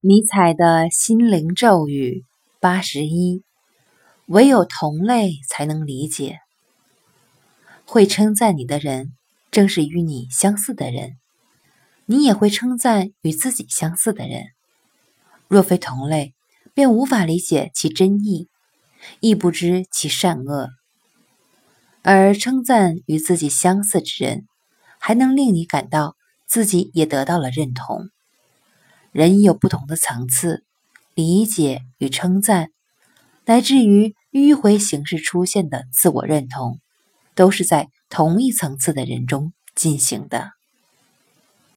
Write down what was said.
尼采的心灵咒语八十一：唯有同类才能理解。会称赞你的人，正是与你相似的人；你也会称赞与自己相似的人。若非同类，便无法理解其真意，亦不知其善恶。而称赞与自己相似之人，还能令你感到自己也得到了认同。人有不同的层次，理解与称赞，乃至于迂回形式出现的自我认同，都是在同一层次的人中进行的。